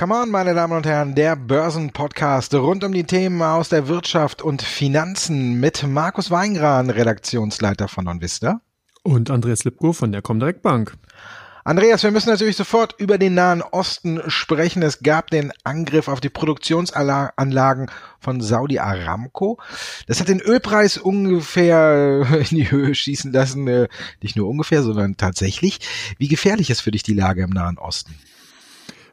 Come on, meine Damen und Herren, der Börsenpodcast rund um die Themen aus der Wirtschaft und Finanzen mit Markus Weingran, Redaktionsleiter von OnVista. Und Andreas Lipko von der Comdirect Bank. Andreas, wir müssen natürlich sofort über den Nahen Osten sprechen. Es gab den Angriff auf die Produktionsanlagen von Saudi Aramco. Das hat den Ölpreis ungefähr in die Höhe schießen lassen. Äh, nicht nur ungefähr, sondern tatsächlich. Wie gefährlich ist für dich die Lage im Nahen Osten?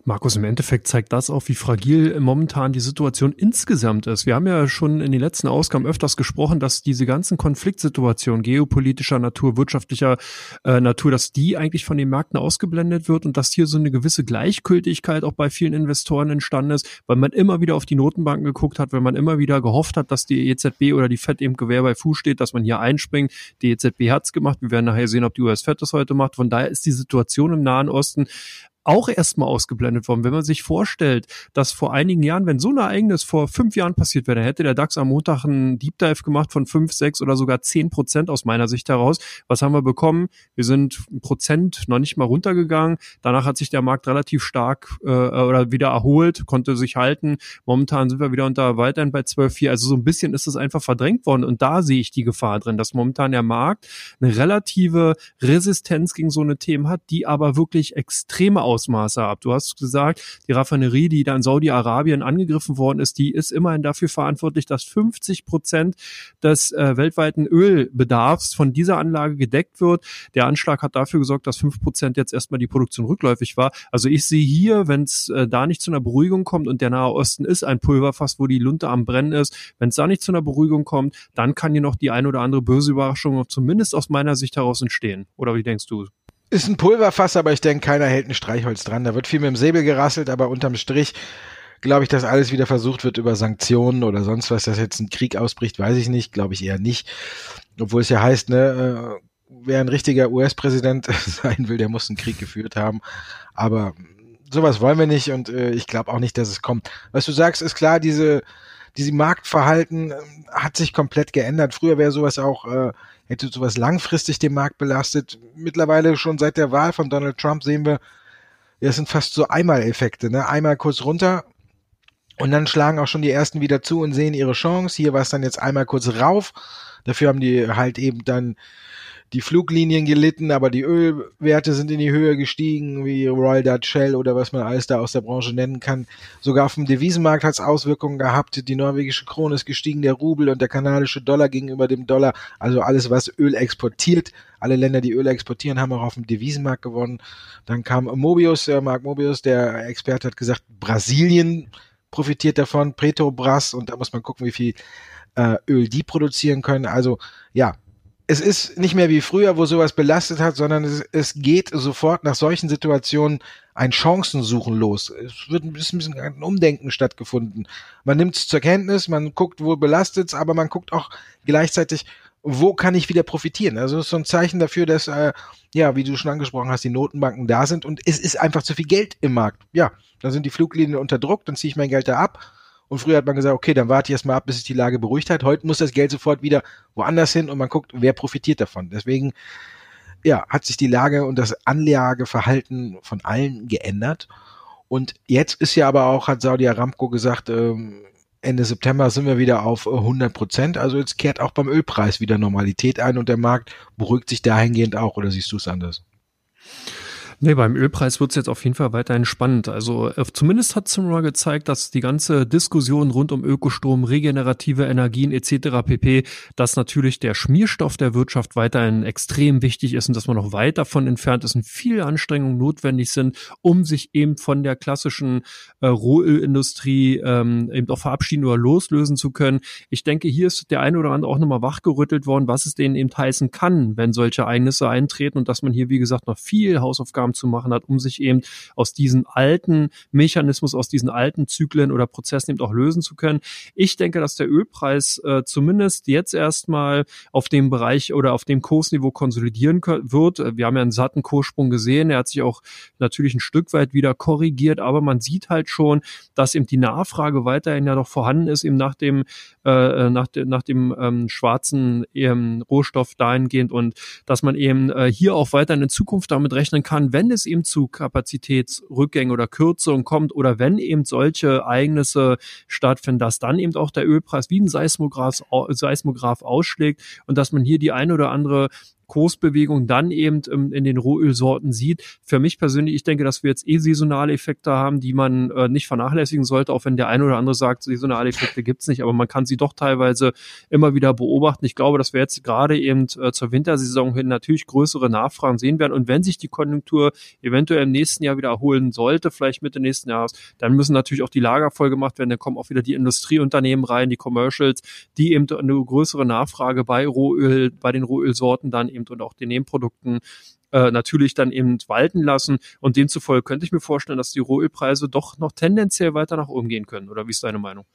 Markus, im Endeffekt zeigt das auch, wie fragil momentan die Situation insgesamt ist. Wir haben ja schon in den letzten Ausgaben öfters gesprochen, dass diese ganzen Konfliktsituationen geopolitischer Natur, wirtschaftlicher äh, Natur, dass die eigentlich von den Märkten ausgeblendet wird und dass hier so eine gewisse Gleichgültigkeit auch bei vielen Investoren entstanden ist, weil man immer wieder auf die Notenbanken geguckt hat, weil man immer wieder gehofft hat, dass die EZB oder die FED eben Gewehr bei Fuß steht, dass man hier einspringt. Die EZB hat's gemacht. Wir werden nachher sehen, ob die US-FED das heute macht. Von daher ist die Situation im Nahen Osten auch erstmal ausgeblendet worden. Wenn man sich vorstellt, dass vor einigen Jahren, wenn so ein Ereignis vor fünf Jahren passiert wäre, hätte der DAX am Montag einen Deep Dive gemacht von fünf, sechs oder sogar zehn Prozent aus meiner Sicht heraus. Was haben wir bekommen? Wir sind ein Prozent noch nicht mal runtergegangen. Danach hat sich der Markt relativ stark äh, oder wieder erholt, konnte sich halten. Momentan sind wir wieder unter weiterhin bei 12,4. Also so ein bisschen ist es einfach verdrängt worden. Und da sehe ich die Gefahr drin, dass momentan der Markt eine relative Resistenz gegen so eine Themen hat, die aber wirklich extreme Aus Ausmaße ab. Du hast gesagt, die Raffinerie, die da in Saudi-Arabien angegriffen worden ist, die ist immerhin dafür verantwortlich, dass 50 Prozent des äh, weltweiten Ölbedarfs von dieser Anlage gedeckt wird. Der Anschlag hat dafür gesorgt, dass fünf Prozent jetzt erstmal die Produktion rückläufig war. Also ich sehe hier, wenn es äh, da nicht zu einer Beruhigung kommt und der Nahe Osten ist ein Pulverfass, wo die Lunte am Brennen ist, wenn es da nicht zu einer Beruhigung kommt, dann kann hier noch die ein oder andere böse Überraschung zumindest aus meiner Sicht heraus entstehen. Oder wie denkst du? Ist ein Pulverfass, aber ich denke, keiner hält ein Streichholz dran. Da wird viel mit dem Säbel gerasselt, aber unterm Strich glaube ich, dass alles wieder versucht wird über Sanktionen oder sonst was, dass jetzt ein Krieg ausbricht, weiß ich nicht, glaube ich eher nicht. Obwohl es ja heißt, ne, äh, wer ein richtiger US-Präsident sein will, der muss einen Krieg geführt haben. Aber sowas wollen wir nicht und äh, ich glaube auch nicht, dass es kommt. Was du sagst, ist klar, diese, diese Marktverhalten äh, hat sich komplett geändert. Früher wäre sowas auch äh, hätte sowas langfristig den Markt belastet. Mittlerweile schon seit der Wahl von Donald Trump sehen wir, das sind fast so Einmaleffekte, ne? Einmal kurz runter und dann schlagen auch schon die ersten wieder zu und sehen ihre Chance. Hier war es dann jetzt einmal kurz rauf. Dafür haben die halt eben dann die Fluglinien gelitten, aber die Ölwerte sind in die Höhe gestiegen, wie Royal Dutch Shell oder was man alles da aus der Branche nennen kann. Sogar auf dem Devisenmarkt hat es Auswirkungen gehabt. Die norwegische Krone ist gestiegen, der Rubel und der kanadische Dollar gegenüber dem Dollar. Also alles, was Öl exportiert. Alle Länder, die Öl exportieren, haben auch auf dem Devisenmarkt gewonnen. Dann kam Mobius, der Mark Mobius, der Experte hat gesagt, Brasilien profitiert davon, Petrobras und da muss man gucken, wie viel äh, Öl die produzieren können. Also ja, es ist nicht mehr wie früher, wo sowas belastet hat, sondern es, es geht sofort nach solchen Situationen ein Chancensuchen los. Es wird ein bisschen ein Umdenken stattgefunden. Man nimmt es zur Kenntnis, man guckt, wo belastet es, aber man guckt auch gleichzeitig, wo kann ich wieder profitieren. Also es ist so ein Zeichen dafür, dass, äh, ja, wie du schon angesprochen hast, die Notenbanken da sind und es ist einfach zu viel Geld im Markt. Ja, dann sind die Fluglinien unter Druck, dann ziehe ich mein Geld da ab und früher hat man gesagt, okay, dann warte ich erstmal ab, bis sich die Lage beruhigt hat. Heute muss das Geld sofort wieder woanders hin und man guckt, wer profitiert davon. Deswegen, ja, hat sich die Lage und das Anlageverhalten von allen geändert. Und jetzt ist ja aber auch, hat Saudi Aramco gesagt, ähm, Ende September sind wir wieder auf 100 Prozent. Also jetzt kehrt auch beim Ölpreis wieder Normalität ein und der Markt beruhigt sich dahingehend auch. Oder siehst du es anders? Nee, beim Ölpreis wird es jetzt auf jeden Fall weiterhin spannend. Also äh, zumindest hat Simra gezeigt, dass die ganze Diskussion rund um Ökostrom, regenerative Energien etc. pp, dass natürlich der Schmierstoff der Wirtschaft weiterhin extrem wichtig ist und dass man noch weit davon entfernt ist und viele Anstrengungen notwendig sind, um sich eben von der klassischen äh, Rohölindustrie ähm, eben auch verabschieden oder loslösen zu können. Ich denke, hier ist der eine oder andere auch nochmal wachgerüttelt worden, was es denen eben heißen kann, wenn solche Ereignisse eintreten und dass man hier, wie gesagt, noch viel Hausaufgaben Hausaufgaben zu machen hat, um sich eben aus diesen alten Mechanismus, aus diesen alten Zyklen oder Prozessen eben auch lösen zu können. Ich denke, dass der Ölpreis äh, zumindest jetzt erstmal auf dem Bereich oder auf dem Kursniveau konsolidieren wird. Wir haben ja einen satten Kurssprung gesehen. Er hat sich auch natürlich ein Stück weit wieder korrigiert, aber man sieht halt schon, dass eben die Nachfrage weiterhin ja noch vorhanden ist, eben nach dem, äh, nach, de, nach dem ähm, schwarzen ähm, Rohstoff dahingehend und dass man eben äh, hier auch weiter in Zukunft damit rechnen kann, wenn es eben zu Kapazitätsrückgängen oder Kürzungen kommt oder wenn eben solche Ereignisse stattfinden, dass dann eben auch der Ölpreis wie ein Seismograph, Seismograph ausschlägt und dass man hier die eine oder andere Kursbewegung dann eben ähm, in den Rohölsorten sieht. Für mich persönlich, ich denke, dass wir jetzt eh saisonale Effekte haben, die man äh, nicht vernachlässigen sollte, auch wenn der eine oder andere sagt, saisonale Effekte gibt's nicht, aber man kann sie doch teilweise immer wieder beobachten. Ich glaube, dass wir jetzt gerade eben äh, zur Wintersaison hin natürlich größere Nachfragen sehen werden. Und wenn sich die Konjunktur eventuell im nächsten Jahr wieder sollte, vielleicht Mitte nächsten Jahres, dann müssen natürlich auch die Lager voll gemacht werden. Dann kommen auch wieder die Industrieunternehmen rein, die Commercials, die eben eine größere Nachfrage bei Rohöl, bei den Rohölsorten dann eben und auch den Nebenprodukten äh, natürlich dann eben walten lassen. Und demzufolge könnte ich mir vorstellen, dass die Rohölpreise doch noch tendenziell weiter nach oben gehen können. Oder wie ist deine Meinung?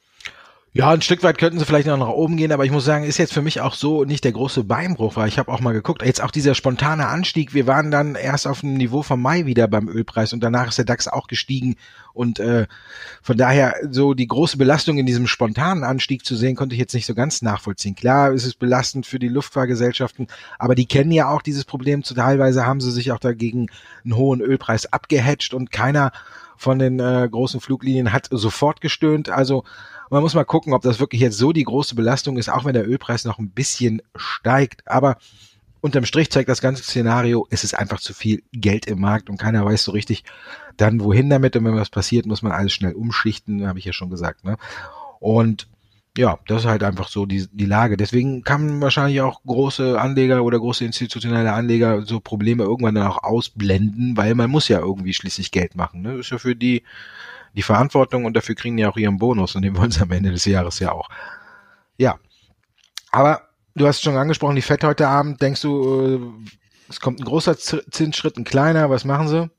Ja, ein Stück weit könnten sie vielleicht noch nach oben gehen, aber ich muss sagen, ist jetzt für mich auch so nicht der große Beinbruch, weil ich habe auch mal geguckt, jetzt auch dieser spontane Anstieg, wir waren dann erst auf dem Niveau vom Mai wieder beim Ölpreis und danach ist der DAX auch gestiegen und äh, von daher so die große Belastung in diesem spontanen Anstieg zu sehen, konnte ich jetzt nicht so ganz nachvollziehen. Klar ist es belastend für die Luftfahrgesellschaften, aber die kennen ja auch dieses Problem, teilweise haben sie sich auch dagegen einen hohen Ölpreis abgehatcht und keiner von den äh, großen Fluglinien hat sofort gestöhnt, also man muss mal gucken, ob das wirklich jetzt so die große Belastung ist, auch wenn der Ölpreis noch ein bisschen steigt. Aber unterm Strich zeigt das ganze Szenario, es ist einfach zu viel Geld im Markt und keiner weiß so richtig dann wohin damit. Und wenn was passiert, muss man alles schnell umschichten, habe ich ja schon gesagt. Ne? Und ja, das ist halt einfach so die, die Lage. Deswegen kann wahrscheinlich auch große Anleger oder große institutionelle Anleger so Probleme irgendwann dann auch ausblenden, weil man muss ja irgendwie schließlich Geld machen. Ne? Das ist ja für die die Verantwortung und dafür kriegen die auch ihren Bonus und den wollen sie am Ende des Jahres ja auch. Ja. Aber du hast schon angesprochen, die Fett heute Abend, denkst du, äh, es kommt ein großer Zinsschritt, ein kleiner, was machen sie?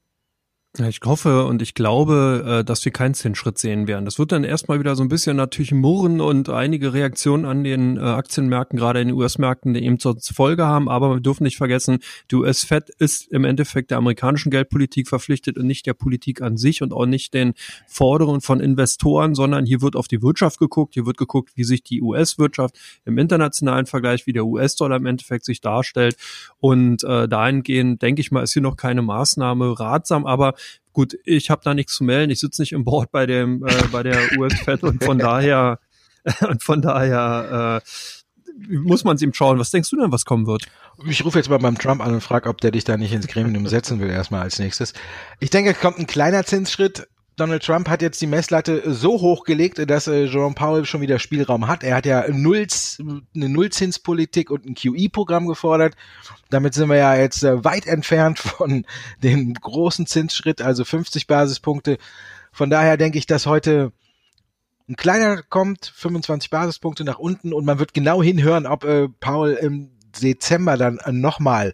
Ich hoffe und ich glaube, äh, dass wir keinen Zinsschritt sehen werden. Das wird dann erstmal wieder so ein bisschen natürlich murren und einige Reaktionen an den äh, Aktienmärkten, gerade in den US-Märkten, eben zur Folge haben. Aber wir dürfen nicht vergessen, die US-Fed ist im Endeffekt der amerikanischen Geldpolitik verpflichtet und nicht der Politik an sich und auch nicht den Forderungen von Investoren, sondern hier wird auf die Wirtschaft geguckt. Hier wird geguckt, wie sich die US-Wirtschaft im internationalen Vergleich, wie der US-Dollar im Endeffekt sich darstellt. Und äh, dahingehend, denke ich mal, ist hier noch keine Maßnahme ratsam, aber Gut, ich habe da nichts zu melden. Ich sitze nicht im Board bei dem äh, bei der US-Fed und von daher und von daher äh, muss man es ihm schauen. Was denkst du denn, was kommen wird? Ich rufe jetzt mal beim Trump an und frage, ob der dich da nicht ins Gremium setzen will, erstmal als nächstes. Ich denke, es kommt ein kleiner Zinsschritt. Donald Trump hat jetzt die Messlatte so hochgelegt, dass äh, Jerome Powell schon wieder Spielraum hat. Er hat ja Null, eine Nullzinspolitik und ein QE-Programm gefordert. Damit sind wir ja jetzt äh, weit entfernt von dem großen Zinsschritt, also 50 Basispunkte. Von daher denke ich, dass heute ein kleiner kommt, 25 Basispunkte nach unten und man wird genau hinhören, ob äh, Paul im Dezember dann äh, nochmal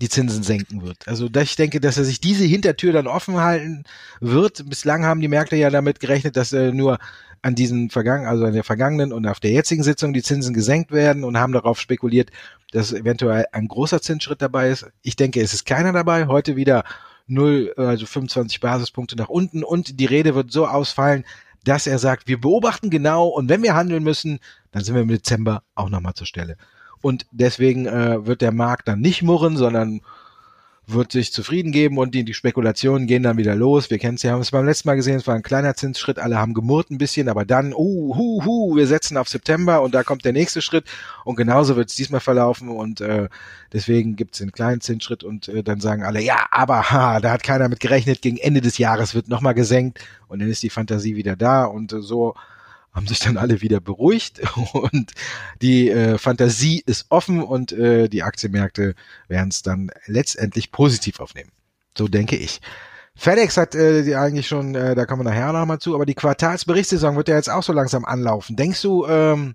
die Zinsen senken wird. Also ich denke, dass er sich diese Hintertür dann offen halten wird. Bislang haben die Märkte ja damit gerechnet, dass äh, nur an diesen vergangenen, also an der vergangenen und auf der jetzigen Sitzung die Zinsen gesenkt werden und haben darauf spekuliert, dass eventuell ein großer Zinsschritt dabei ist. Ich denke, es ist keiner dabei. Heute wieder 0, also 25 Basispunkte nach unten und die Rede wird so ausfallen, dass er sagt, wir beobachten genau und wenn wir handeln müssen, dann sind wir im Dezember auch nochmal zur Stelle. Und deswegen äh, wird der Markt dann nicht murren, sondern wird sich zufrieden geben und die, die Spekulationen gehen dann wieder los. Wir kennen es ja, haben es beim letzten Mal gesehen, es war ein kleiner Zinsschritt, alle haben gemurrt ein bisschen, aber dann, uh, hu, hu, wir setzen auf September und da kommt der nächste Schritt und genauso wird es diesmal verlaufen und äh, deswegen gibt es den kleinen Zinsschritt und äh, dann sagen alle, ja, aber ha, da hat keiner mit gerechnet, gegen Ende des Jahres wird nochmal gesenkt und dann ist die Fantasie wieder da und äh, so haben sich dann alle wieder beruhigt und die äh, Fantasie ist offen und äh, die Aktienmärkte werden es dann letztendlich positiv aufnehmen. So denke ich. FedEx hat äh, die eigentlich schon, äh, da kommen wir nachher nochmal zu, aber die Quartalsberichtssaison wird ja jetzt auch so langsam anlaufen. Denkst du, ähm,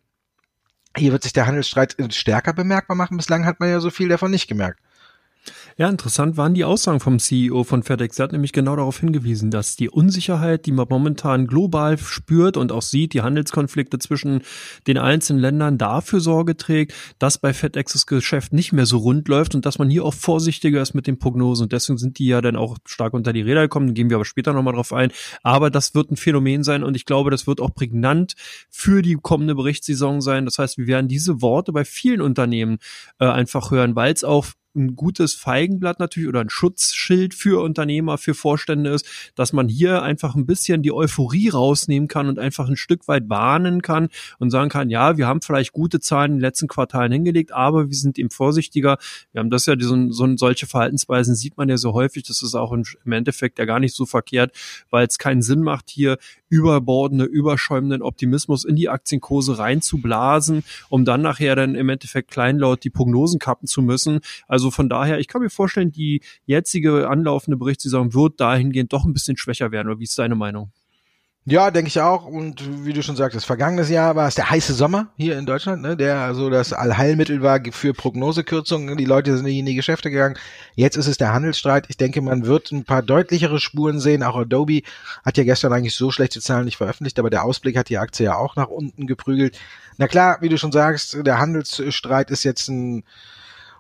hier wird sich der Handelsstreit stärker bemerkbar machen? Bislang hat man ja so viel davon nicht gemerkt. Ja, interessant waren die Aussagen vom CEO von FedEx. Er hat nämlich genau darauf hingewiesen, dass die Unsicherheit, die man momentan global spürt und auch sieht, die Handelskonflikte zwischen den einzelnen Ländern dafür Sorge trägt, dass bei FedExes Geschäft nicht mehr so rund läuft und dass man hier auch vorsichtiger ist mit den Prognosen. Und deswegen sind die ja dann auch stark unter die Räder gekommen. Gehen wir aber später nochmal drauf ein. Aber das wird ein Phänomen sein und ich glaube, das wird auch prägnant für die kommende Berichtssaison sein. Das heißt, wir werden diese Worte bei vielen Unternehmen äh, einfach hören, weil es auch ein gutes Feigenblatt natürlich oder ein Schutzschild für Unternehmer, für Vorstände ist, dass man hier einfach ein bisschen die Euphorie rausnehmen kann und einfach ein Stück weit warnen kann und sagen kann, ja, wir haben vielleicht gute Zahlen in den letzten Quartalen hingelegt, aber wir sind eben vorsichtiger. Wir haben das ja, so, so solche Verhaltensweisen sieht man ja so häufig, das ist auch im Endeffekt ja gar nicht so verkehrt, weil es keinen Sinn macht, hier überbordende, überschäumenden Optimismus in die Aktienkurse reinzublasen, um dann nachher dann im Endeffekt kleinlaut die Prognosen kappen zu müssen. Also von daher, ich kann mir vorstellen, die jetzige anlaufende Berichtssaison wird dahingehend doch ein bisschen schwächer werden. Oder wie ist deine Meinung? Ja, denke ich auch. Und wie du schon sagtest, vergangenes Jahr war es der heiße Sommer hier in Deutschland, ne, der so das Allheilmittel war für Prognosekürzungen. Die Leute sind in die Geschäfte gegangen. Jetzt ist es der Handelsstreit. Ich denke, man wird ein paar deutlichere Spuren sehen. Auch Adobe hat ja gestern eigentlich so schlechte Zahlen nicht veröffentlicht, aber der Ausblick hat die Aktie ja auch nach unten geprügelt. Na klar, wie du schon sagst, der Handelsstreit ist jetzt ein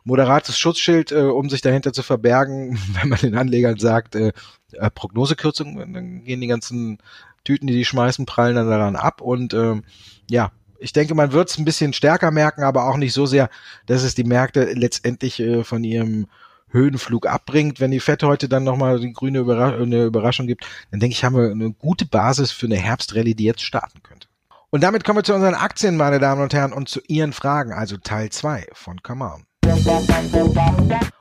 moderates Schutzschild, äh, um sich dahinter zu verbergen, wenn man den Anlegern sagt, äh, äh, Prognosekürzung, dann gehen die ganzen Tüten, die die schmeißen, prallen dann daran ab und ähm, ja, ich denke, man wird es ein bisschen stärker merken, aber auch nicht so sehr, dass es die Märkte letztendlich äh, von ihrem Höhenflug abbringt. Wenn die Fett heute dann nochmal die grüne Überra eine Überraschung gibt, dann denke ich, haben wir eine gute Basis für eine Herbstrallye, die jetzt starten könnte. Und damit kommen wir zu unseren Aktien, meine Damen und Herren, und zu Ihren Fragen, also Teil 2 von Come On.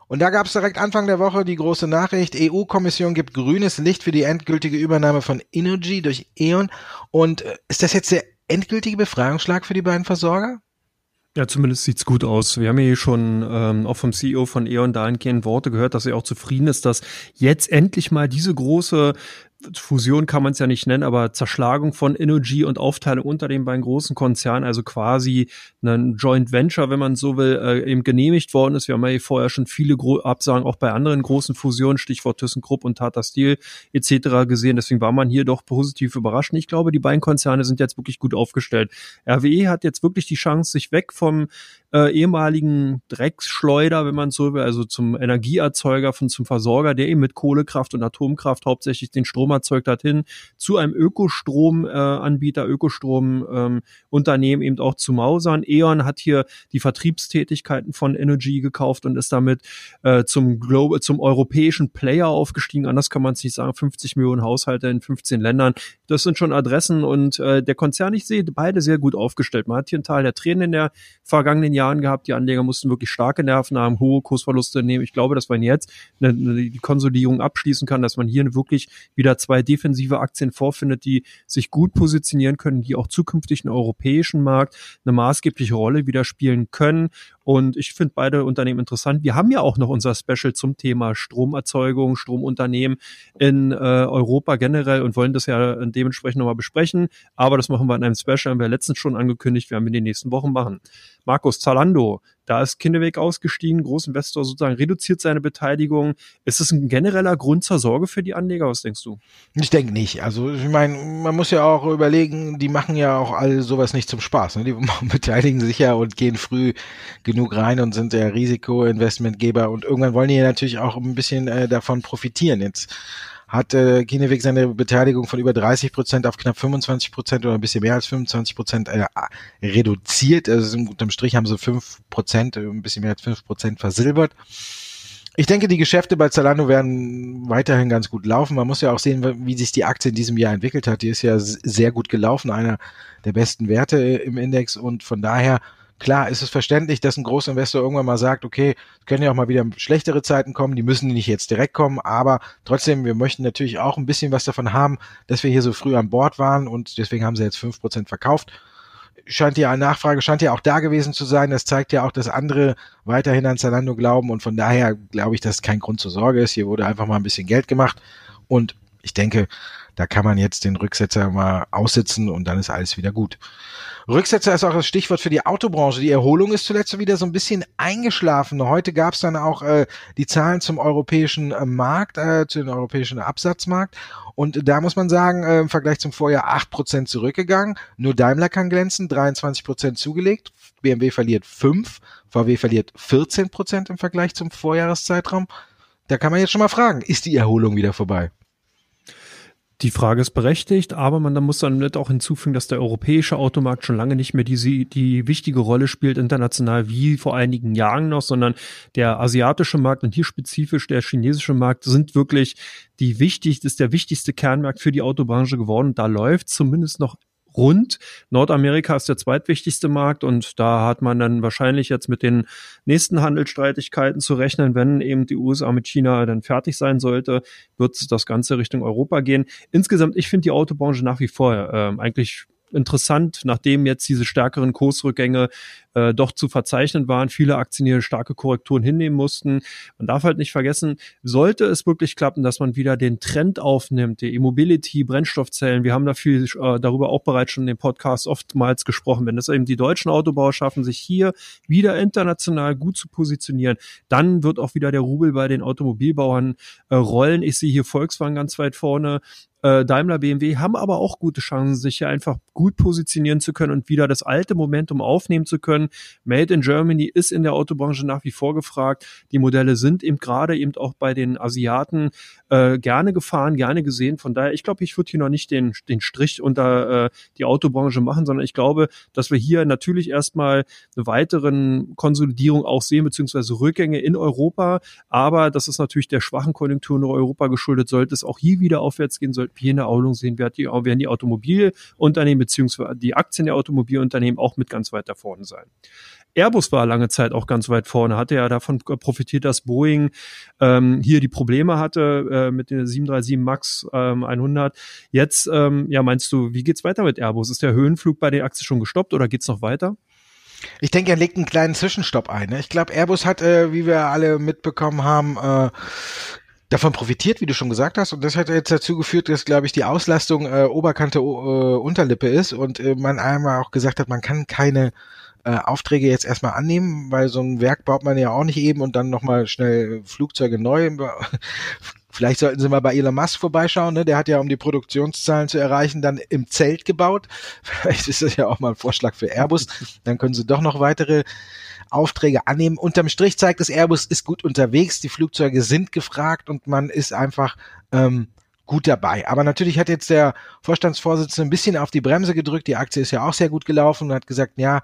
Und da gab es direkt Anfang der Woche die große Nachricht, EU-Kommission gibt grünes Licht für die endgültige Übernahme von Energy durch E.ON. Und äh, ist das jetzt der endgültige Befreiungsschlag für die beiden Versorger? Ja, zumindest sieht's gut aus. Wir haben hier schon ähm, auch vom CEO von E.ON dahingehend Worte gehört, dass er auch zufrieden ist, dass jetzt endlich mal diese große Fusion kann man es ja nicht nennen, aber Zerschlagung von Energy und Aufteilung unter den beiden großen Konzernen, also quasi ein Joint Venture, wenn man so will, äh, eben genehmigt worden ist. Wir haben ja vorher schon viele Gro Absagen auch bei anderen großen Fusionen, Stichwort ThyssenKrupp und Tata Steel etc. gesehen. Deswegen war man hier doch positiv überrascht. Ich glaube, die beiden Konzerne sind jetzt wirklich gut aufgestellt. RWE hat jetzt wirklich die Chance, sich weg vom äh, ehemaligen Drecksschleuder, wenn man so will, also zum Energieerzeuger, von zum Versorger, der eben mit Kohlekraft und Atomkraft hauptsächlich den Strom erzeugt hat, hin zu einem Ökostromanbieter, äh, Ökostromunternehmen ähm, eben auch zu Mausern. E.ON hat hier die Vertriebstätigkeiten von Energy gekauft und ist damit äh, zum Global, zum europäischen Player aufgestiegen. Anders kann man es nicht sagen. 50 Millionen Haushalte in 15 Ländern. Das sind schon Adressen und äh, der Konzern, ich sehe beide sehr gut aufgestellt. Man hat hier einen Teil der Tränen in der vergangenen Jahren gehabt. Die Anleger mussten wirklich starke Nerven haben, hohe Kursverluste nehmen. Ich glaube, dass man jetzt eine, eine, die Konsolidierung abschließen kann, dass man hier wirklich wieder zwei defensive Aktien vorfindet, die sich gut positionieren können, die auch zukünftig im europäischen Markt eine maßgebliche Rolle wieder spielen können. Und ich finde beide Unternehmen interessant. Wir haben ja auch noch unser Special zum Thema Stromerzeugung, Stromunternehmen in äh, Europa generell und wollen das ja dementsprechend nochmal besprechen. Aber das machen wir in einem Special, haben wir letztens schon angekündigt, werden wir in den nächsten Wochen machen. Markus Zalando, da ist Kindeweg ausgestiegen, Großinvestor sozusagen reduziert seine Beteiligung. Ist es ein genereller Grund zur Sorge für die Anleger? Was denkst du? Ich denke nicht. Also ich meine, man muss ja auch überlegen, die machen ja auch alle sowas nicht zum Spaß. Ne? Die beteiligen sich ja und gehen früh genug rein und sind ja Risikoinvestmentgeber und irgendwann wollen die ja natürlich auch ein bisschen äh, davon profitieren. Jetzt hat äh, Kineweg seine Beteiligung von über 30 Prozent auf knapp 25 Prozent oder ein bisschen mehr als 25 Prozent äh, reduziert. Also unterm Strich haben sie 5 Prozent, äh, ein bisschen mehr als 5 Prozent versilbert. Ich denke, die Geschäfte bei Zalando werden weiterhin ganz gut laufen. Man muss ja auch sehen, wie sich die Aktie in diesem Jahr entwickelt hat. Die ist ja sehr gut gelaufen, einer der besten Werte im Index und von daher Klar ist es verständlich, dass ein Großinvestor irgendwann mal sagt, okay, können ja auch mal wieder schlechtere Zeiten kommen, die müssen nicht jetzt direkt kommen, aber trotzdem, wir möchten natürlich auch ein bisschen was davon haben, dass wir hier so früh an Bord waren und deswegen haben sie jetzt fünf Prozent verkauft. Scheint ja eine Nachfrage, scheint ja auch da gewesen zu sein. Das zeigt ja auch, dass andere weiterhin an Zalando glauben und von daher glaube ich, dass kein Grund zur Sorge ist. Hier wurde einfach mal ein bisschen Geld gemacht und ich denke, da kann man jetzt den Rücksetzer mal aussitzen und dann ist alles wieder gut. Rücksetzer ist auch das Stichwort für die Autobranche. Die Erholung ist zuletzt wieder so ein bisschen eingeschlafen. Heute gab es dann auch äh, die Zahlen zum europäischen äh, Markt, äh, zu den europäischen Absatzmarkt. Und da muss man sagen, äh, im Vergleich zum Vorjahr acht Prozent zurückgegangen. Nur Daimler kann glänzen, 23 Prozent zugelegt. BMW verliert fünf, VW verliert 14 Prozent im Vergleich zum Vorjahreszeitraum. Da kann man jetzt schon mal fragen, ist die Erholung wieder vorbei? Die Frage ist berechtigt, aber man muss dann nicht auch hinzufügen, dass der europäische Automarkt schon lange nicht mehr die, die wichtige Rolle spielt international wie vor einigen Jahren noch, sondern der asiatische Markt und hier spezifisch der chinesische Markt sind wirklich die wichtig, ist der wichtigste Kernmarkt für die Autobranche geworden. Da läuft zumindest noch rund. Nordamerika ist der zweitwichtigste Markt und da hat man dann wahrscheinlich jetzt mit den nächsten Handelsstreitigkeiten zu rechnen, wenn eben die USA mit China dann fertig sein sollte, wird das Ganze Richtung Europa gehen. Insgesamt, ich finde die Autobranche nach wie vor äh, eigentlich interessant, nachdem jetzt diese stärkeren Kursrückgänge äh, doch zu verzeichnen waren, viele Aktien hier starke Korrekturen hinnehmen mussten. Man darf halt nicht vergessen, sollte es wirklich klappen, dass man wieder den Trend aufnimmt, die E-Mobility, Brennstoffzellen, wir haben da viel äh, darüber auch bereits schon in dem Podcast oftmals gesprochen, wenn es eben die deutschen Autobauer schaffen, sich hier wieder international gut zu positionieren, dann wird auch wieder der Rubel bei den Automobilbauern äh, rollen. Ich sehe hier Volkswagen ganz weit vorne, äh, Daimler, BMW haben aber auch gute Chancen, sich hier einfach gut positionieren zu können und wieder das alte Momentum aufnehmen zu können. Made in Germany ist in der Autobranche nach wie vor gefragt. Die Modelle sind eben gerade eben auch bei den Asiaten äh, gerne gefahren, gerne gesehen. Von daher, ich glaube, ich würde hier noch nicht den, den Strich unter äh, die Autobranche machen, sondern ich glaube, dass wir hier natürlich erstmal eine weiteren Konsolidierung auch sehen, beziehungsweise Rückgänge in Europa. Aber das ist natürlich der schwachen Konjunktur in Europa geschuldet. Sollte es auch hier wieder aufwärts gehen, sollten hier eine Erholung sehen, werden die, Automobilunternehmen beziehungsweise die Aktien der Automobilunternehmen auch mit ganz weit da vorne sein. Airbus war lange Zeit auch ganz weit vorne, hatte ja davon profitiert, dass Boeing ähm, hier die Probleme hatte äh, mit den 737 MAX ähm, 100. Jetzt, ähm, ja, meinst du, wie geht's weiter mit Airbus? Ist der Höhenflug bei den Aktien schon gestoppt oder geht's noch weiter? Ich denke, er legt einen kleinen Zwischenstopp ein. Ne? Ich glaube, Airbus hat, äh, wie wir alle mitbekommen haben, äh, davon profitiert, wie du schon gesagt hast. Und das hat jetzt dazu geführt, dass, glaube ich, die Auslastung äh, Oberkante äh, Unterlippe ist und äh, man einmal auch gesagt hat, man kann keine äh, Aufträge jetzt erstmal annehmen, weil so ein Werk baut man ja auch nicht eben und dann nochmal schnell Flugzeuge neu. Vielleicht sollten Sie mal bei Elon Musk vorbeischauen, ne? Der hat ja, um die Produktionszahlen zu erreichen, dann im Zelt gebaut. Vielleicht ist das ja auch mal ein Vorschlag für Airbus. Dann können Sie doch noch weitere Aufträge annehmen. Unterm Strich zeigt es, Airbus ist gut unterwegs, die Flugzeuge sind gefragt und man ist einfach ähm, gut dabei. Aber natürlich hat jetzt der Vorstandsvorsitzende ein bisschen auf die Bremse gedrückt. Die Aktie ist ja auch sehr gut gelaufen und hat gesagt, ja,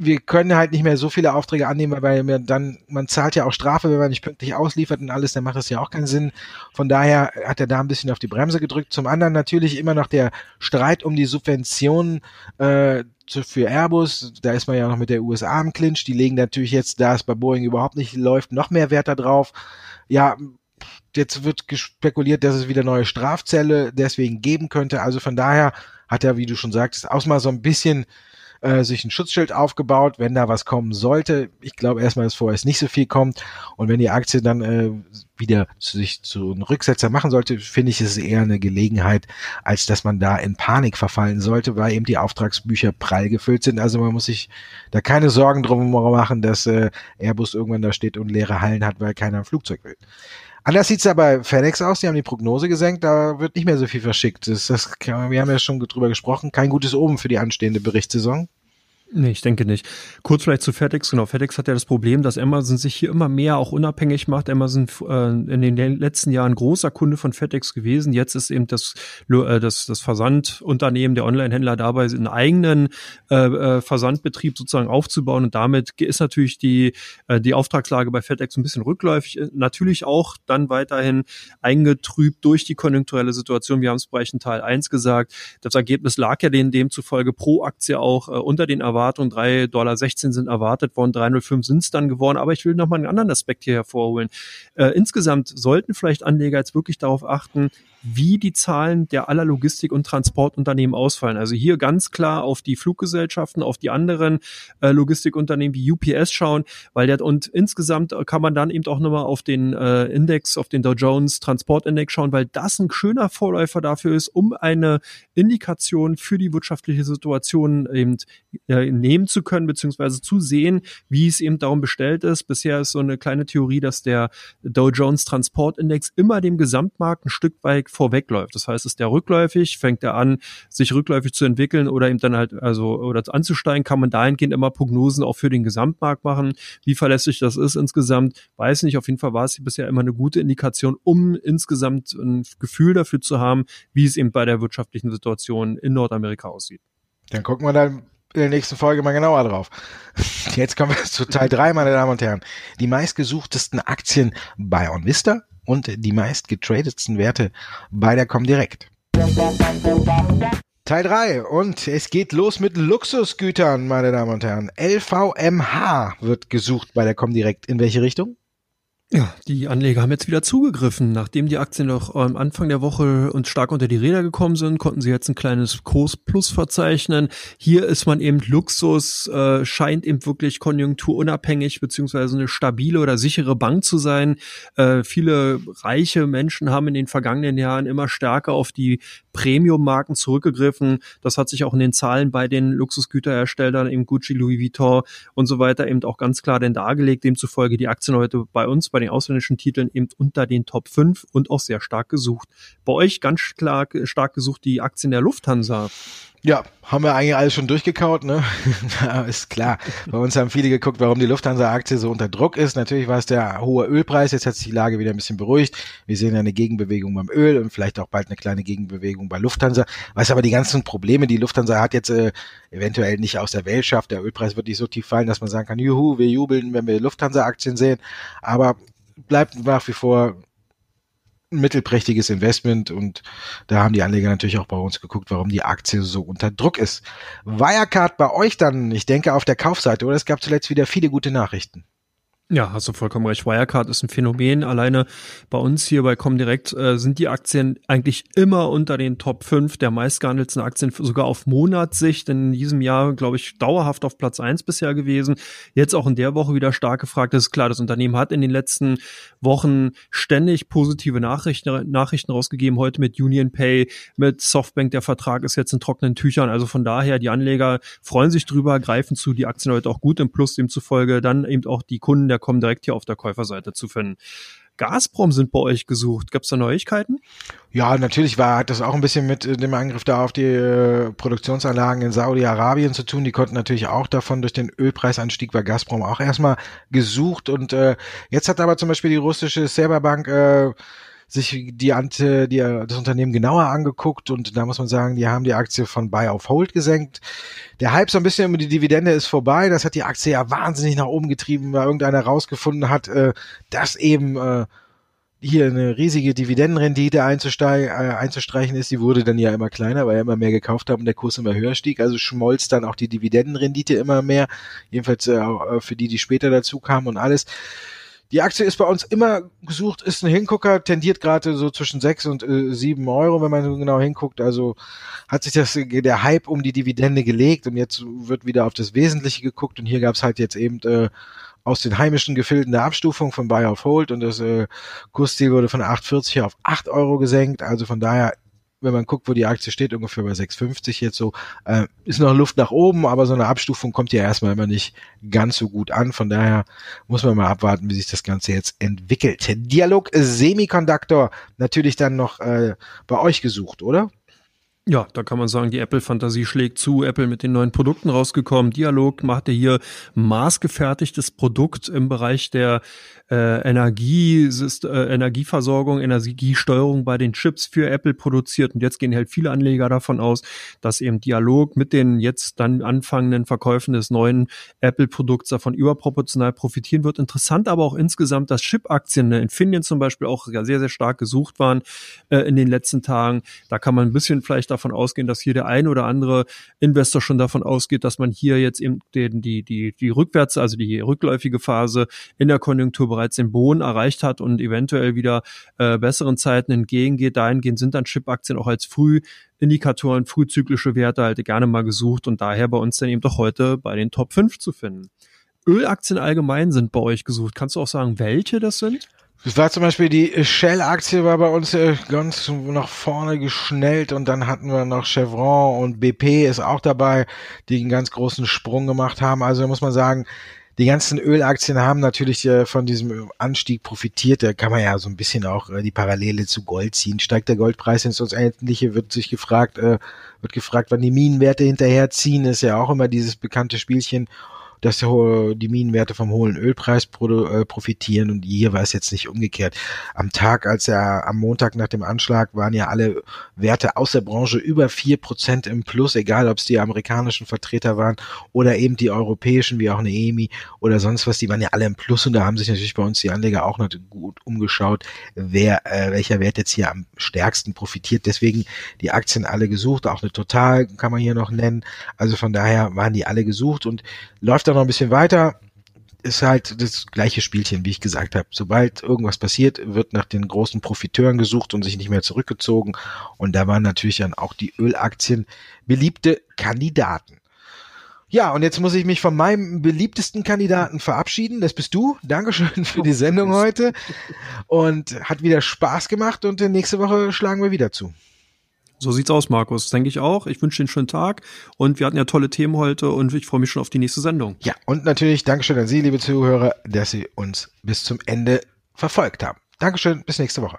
wir können halt nicht mehr so viele Aufträge annehmen, weil wir dann, man zahlt ja auch Strafe, wenn man nicht pünktlich ausliefert und alles, dann macht das ja auch keinen Sinn. Von daher hat er da ein bisschen auf die Bremse gedrückt. Zum anderen natürlich immer noch der Streit um die Subventionen äh, für Airbus. Da ist man ja noch mit der USA im Clinch. Die legen natürlich jetzt, da es bei Boeing überhaupt nicht läuft, noch mehr Wert darauf. Ja, jetzt wird spekuliert, dass es wieder neue Strafzelle deswegen geben könnte. Also von daher hat er, wie du schon sagtest, auch mal so ein bisschen äh, sich ein Schutzschild aufgebaut, wenn da was kommen sollte. Ich glaube erstmal, dass vorerst nicht so viel kommt. Und wenn die Aktie dann äh, wieder sich zu einem Rücksetzer machen sollte, finde ich es eher eine Gelegenheit, als dass man da in Panik verfallen sollte, weil eben die Auftragsbücher prall gefüllt sind. Also man muss sich da keine Sorgen drum machen, dass äh, Airbus irgendwann da steht und leere Hallen hat, weil keiner ein Flugzeug will. Anders sieht's ja bei FedEx aus, die haben die Prognose gesenkt, da wird nicht mehr so viel verschickt. Das, das, wir haben ja schon drüber gesprochen, kein gutes Oben für die anstehende Berichtssaison. Nee, ich denke nicht. Kurz vielleicht zu FedEx. Genau, FedEx hat ja das Problem, dass Amazon sich hier immer mehr auch unabhängig macht. Amazon äh, in den letzten Jahren großer Kunde von FedEx gewesen. Jetzt ist eben das, äh, das, das Versandunternehmen, der Online-Händler dabei, einen eigenen äh, äh, Versandbetrieb sozusagen aufzubauen. Und damit ist natürlich die, äh, die Auftragslage bei FedEx ein bisschen rückläufig. Natürlich auch dann weiterhin eingetrübt durch die konjunkturelle Situation. Wir haben es bereits in Teil 1 gesagt. Das Ergebnis lag ja demzufolge pro Aktie auch äh, unter den Erwartungen Erwartung, 3,16 Dollar sind erwartet worden, 3,05 sind es dann geworden. Aber ich will noch mal einen anderen Aspekt hier hervorholen. Äh, insgesamt sollten vielleicht Anleger jetzt wirklich darauf achten, wie die Zahlen der aller Logistik- und Transportunternehmen ausfallen. Also hier ganz klar auf die Fluggesellschaften, auf die anderen äh, Logistikunternehmen wie UPS schauen, weil der und insgesamt kann man dann eben auch nochmal auf den äh, Index, auf den Dow Jones Transportindex schauen, weil das ein schöner Vorläufer dafür ist, um eine Indikation für die wirtschaftliche Situation eben äh, nehmen zu können, beziehungsweise zu sehen, wie es eben darum bestellt ist. Bisher ist so eine kleine Theorie, dass der Dow Jones Transportindex immer dem Gesamtmarkt ein Stück weit vorwegläuft. Das heißt, ist der rückläufig, fängt er an, sich rückläufig zu entwickeln oder eben dann halt, also, oder anzusteigen, kann man dahingehend immer Prognosen auch für den Gesamtmarkt machen. Wie verlässlich das ist insgesamt, weiß nicht. Auf jeden Fall war es bisher immer eine gute Indikation, um insgesamt ein Gefühl dafür zu haben, wie es eben bei der wirtschaftlichen Situation in Nordamerika aussieht. Dann gucken wir dann in der nächsten Folge mal genauer drauf. Jetzt kommen wir zu Teil 3, meine Damen und Herren. Die meistgesuchtesten Aktien bei OnVista und die meistgetradetsten Werte bei der Comdirect. Teil 3 und es geht los mit Luxusgütern, meine Damen und Herren. LVMH wird gesucht bei der Comdirect. In welche Richtung? Ja, die Anleger haben jetzt wieder zugegriffen. Nachdem die Aktien noch am Anfang der Woche uns stark unter die Räder gekommen sind, konnten sie jetzt ein kleines Kursplus verzeichnen. Hier ist man eben Luxus, äh, scheint eben wirklich konjunkturunabhängig beziehungsweise eine stabile oder sichere Bank zu sein. Äh, viele reiche Menschen haben in den vergangenen Jahren immer stärker auf die Premium-Marken zurückgegriffen. Das hat sich auch in den Zahlen bei den Luxusgüterherstellern, eben Gucci, Louis Vuitton und so weiter eben auch ganz klar denn dargelegt. Demzufolge die Aktien heute bei uns, bei den ausländischen Titeln eben unter den Top 5 und auch sehr stark gesucht. Bei euch ganz klar stark gesucht die Aktien der Lufthansa. Ja, haben wir eigentlich alles schon durchgekaut, ne? ist klar. Bei uns haben viele geguckt, warum die Lufthansa-Aktie so unter Druck ist. Natürlich war es der hohe Ölpreis. Jetzt hat sich die Lage wieder ein bisschen beruhigt. Wir sehen eine Gegenbewegung beim Öl und vielleicht auch bald eine kleine Gegenbewegung bei Lufthansa. Was aber die ganzen Probleme, die Lufthansa hat jetzt äh, eventuell nicht aus der Welt schafft. Der Ölpreis wird nicht so tief fallen, dass man sagen kann, juhu, wir jubeln, wenn wir Lufthansa-Aktien sehen. Aber bleibt nach wie vor ein mittelprächtiges Investment und da haben die Anleger natürlich auch bei uns geguckt, warum die Aktie so unter Druck ist. Wirecard bei euch dann, ich denke auf der Kaufseite, oder es gab zuletzt wieder viele gute Nachrichten. Ja, hast du vollkommen recht. Wirecard ist ein Phänomen. Alleine bei uns hier bei Comdirect äh, sind die Aktien eigentlich immer unter den Top 5 der meistgehandelten Aktien, sogar auf Monatssicht. In diesem Jahr, glaube ich, dauerhaft auf Platz 1 bisher gewesen. Jetzt auch in der Woche wieder stark gefragt. Das ist klar, das Unternehmen hat in den letzten Wochen ständig positive Nachrichten, Nachrichten rausgegeben. Heute mit Union Pay, mit Softbank. Der Vertrag ist jetzt in trockenen Tüchern. Also von daher, die Anleger freuen sich drüber, greifen zu. Die Aktien heute auch gut im Plus, demzufolge dann eben auch die Kunden der kommen direkt hier auf der Käuferseite zu finden. Gazprom sind bei euch gesucht. Gab es da Neuigkeiten? Ja, natürlich war hat das auch ein bisschen mit äh, dem Angriff da auf die äh, Produktionsanlagen in Saudi-Arabien zu tun. Die konnten natürlich auch davon durch den Ölpreisanstieg bei Gazprom auch erstmal gesucht. Und äh, jetzt hat aber zum Beispiel die russische Serberbank äh, sich die Ante, die, das Unternehmen genauer angeguckt und da muss man sagen, die haben die Aktie von Buy auf Hold gesenkt. Der Hype so ein bisschen über die Dividende ist vorbei. Das hat die Aktie ja wahnsinnig nach oben getrieben, weil irgendeiner rausgefunden hat, äh, dass eben äh, hier eine riesige Dividendenrendite äh, einzustreichen ist, die wurde dann ja immer kleiner, weil er immer mehr gekauft haben und der Kurs immer höher stieg. Also schmolz dann auch die Dividendenrendite immer mehr. Jedenfalls äh, für die, die später dazu kamen und alles. Die Aktie ist bei uns immer gesucht, ist ein Hingucker, tendiert gerade so zwischen sechs und äh, sieben Euro, wenn man genau hinguckt. Also hat sich das der Hype um die Dividende gelegt und jetzt wird wieder auf das Wesentliche geguckt und hier gab es halt jetzt eben äh, aus den heimischen Gefilden der Abstufung von Buy of Hold und das äh, Kursziel wurde von 8,40 auf 8 Euro gesenkt. Also von daher wenn man guckt, wo die Aktie steht, ungefähr bei 6,50 jetzt so, äh, ist noch Luft nach oben, aber so eine Abstufung kommt ja erstmal immer nicht ganz so gut an. Von daher muss man mal abwarten, wie sich das Ganze jetzt entwickelt. Dialog Semiconductor natürlich dann noch äh, bei euch gesucht, oder? Ja, da kann man sagen, die Apple-Fantasie schlägt zu. Apple mit den neuen Produkten rausgekommen. Dialog machte hier maßgefertigtes Produkt im Bereich der äh, Energie, äh, Energieversorgung, Energiesteuerung bei den Chips für Apple produziert. Und jetzt gehen halt viele Anleger davon aus, dass eben Dialog mit den jetzt dann anfangenden Verkäufen des neuen Apple-Produkts davon überproportional profitieren wird. Interessant aber auch insgesamt, dass Chip-Aktien, ne, Infineon zum Beispiel, auch sehr, sehr stark gesucht waren äh, in den letzten Tagen. Da kann man ein bisschen vielleicht davon ausgehen, dass hier der ein oder andere Investor schon davon ausgeht, dass man hier jetzt eben den, die, die, die rückwärts, also die rückläufige Phase in der Konjunktur bereits den Boden erreicht hat und eventuell wieder äh, besseren Zeiten entgegengeht. Dahingehend sind dann Chip-Aktien auch als Frühindikatoren, frühzyklische Werte halt gerne mal gesucht und daher bei uns dann eben doch heute bei den Top 5 zu finden. Ölaktien allgemein sind bei euch gesucht. Kannst du auch sagen, welche das sind? Das war zum Beispiel die Shell-Aktie war bei uns äh, ganz nach vorne geschnellt und dann hatten wir noch Chevron und BP ist auch dabei, die einen ganz großen Sprung gemacht haben. Also muss man sagen, die ganzen Ölaktien haben natürlich äh, von diesem Anstieg profitiert. Da kann man ja so ein bisschen auch äh, die Parallele zu Gold ziehen. Steigt der Goldpreis ins Unendliche, wird sich gefragt, äh, wird gefragt, wann die Minenwerte hinterherziehen. Ist ja auch immer dieses bekannte Spielchen dass die Minenwerte vom hohen Ölpreis äh, profitieren und hier war es jetzt nicht umgekehrt. Am Tag, als er am Montag nach dem Anschlag waren ja alle Werte aus der Branche über vier Prozent im Plus, egal ob es die amerikanischen Vertreter waren oder eben die europäischen, wie auch eine EMI oder sonst was, die waren ja alle im Plus und da haben sich natürlich bei uns die Anleger auch noch gut umgeschaut, wer, äh, welcher Wert jetzt hier am stärksten profitiert. Deswegen die Aktien alle gesucht, auch eine Total kann man hier noch nennen. Also von daher waren die alle gesucht und läuft da noch ein bisschen weiter. Ist halt das gleiche Spielchen, wie ich gesagt habe. Sobald irgendwas passiert, wird nach den großen Profiteuren gesucht und sich nicht mehr zurückgezogen. Und da waren natürlich dann auch die Ölaktien beliebte Kandidaten. Ja, und jetzt muss ich mich von meinem beliebtesten Kandidaten verabschieden. Das bist du. Dankeschön für die Sendung heute. Und hat wieder Spaß gemacht und nächste Woche schlagen wir wieder zu. So sieht's aus, Markus. Denke ich auch. Ich wünsche dir einen schönen Tag und wir hatten ja tolle Themen heute und ich freue mich schon auf die nächste Sendung. Ja, und natürlich Dankeschön an Sie, liebe Zuhörer, dass Sie uns bis zum Ende verfolgt haben. Dankeschön, bis nächste Woche.